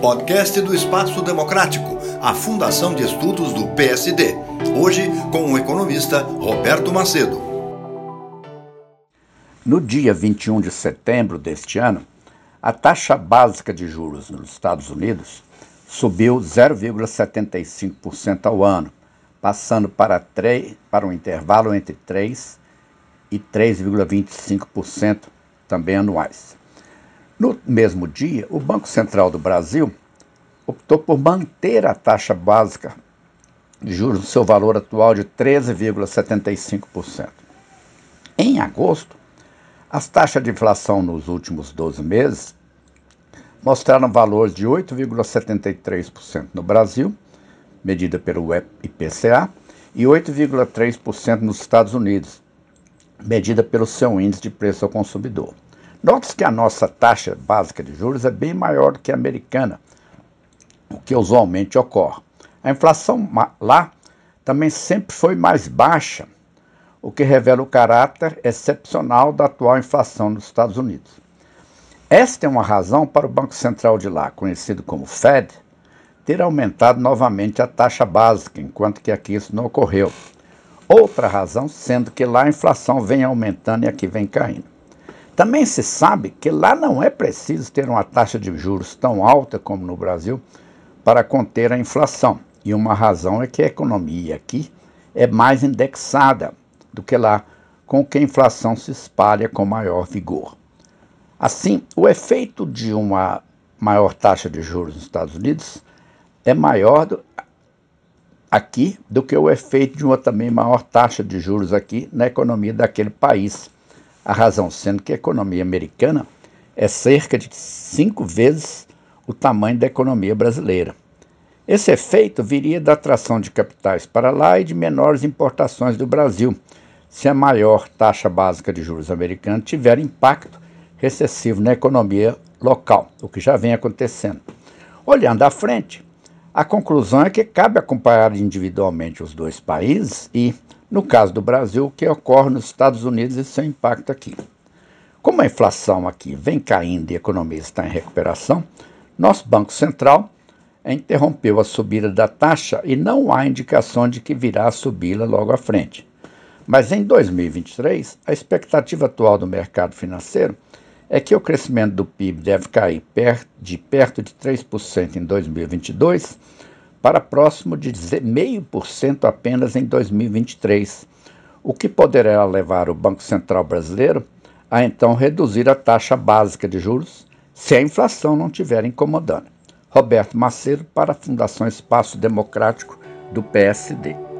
Podcast do Espaço Democrático, a Fundação de Estudos do PSD. Hoje com o economista Roberto Macedo. No dia 21 de setembro deste ano, a taxa básica de juros nos Estados Unidos subiu 0,75% ao ano, passando para, 3, para um intervalo entre 3 e 3,25% também anuais. No mesmo dia, o Banco Central do Brasil optou por manter a taxa básica de juros no seu valor atual de 13,75%. Em agosto, as taxas de inflação nos últimos 12 meses mostraram valores de 8,73% no Brasil, medida pelo IPCA, e 8,3% nos Estados Unidos, medida pelo seu índice de preço ao consumidor. Note que a nossa taxa básica de juros é bem maior do que a americana, o que usualmente ocorre. A inflação lá também sempre foi mais baixa, o que revela o caráter excepcional da atual inflação nos Estados Unidos. Esta é uma razão para o Banco Central de lá, conhecido como Fed, ter aumentado novamente a taxa básica, enquanto que aqui isso não ocorreu. Outra razão sendo que lá a inflação vem aumentando e aqui vem caindo. Também se sabe que lá não é preciso ter uma taxa de juros tão alta como no Brasil para conter a inflação. E uma razão é que a economia aqui é mais indexada do que lá, com que a inflação se espalha com maior vigor. Assim, o efeito de uma maior taxa de juros nos Estados Unidos é maior do, aqui do que o efeito de uma também maior taxa de juros aqui na economia daquele país. A razão sendo que a economia americana é cerca de cinco vezes o tamanho da economia brasileira. Esse efeito viria da atração de capitais para lá e de menores importações do Brasil, se a maior taxa básica de juros americana tiver impacto recessivo na economia local, o que já vem acontecendo. Olhando à frente, a conclusão é que cabe acompanhar individualmente os dois países e, no caso do Brasil, o que ocorre nos Estados Unidos e seu impacto aqui. Como a inflação aqui vem caindo e a economia está em recuperação, nosso Banco Central interrompeu a subida da taxa e não há indicação de que virá a subi-la logo à frente. Mas em 2023, a expectativa atual do mercado financeiro é que o crescimento do PIB deve cair de perto de 3% em 2022 para próximo de 0,5% apenas em 2023, o que poderá levar o Banco Central brasileiro a então reduzir a taxa básica de juros se a inflação não estiver incomodando. Roberto Macedo para a Fundação Espaço Democrático do PSD.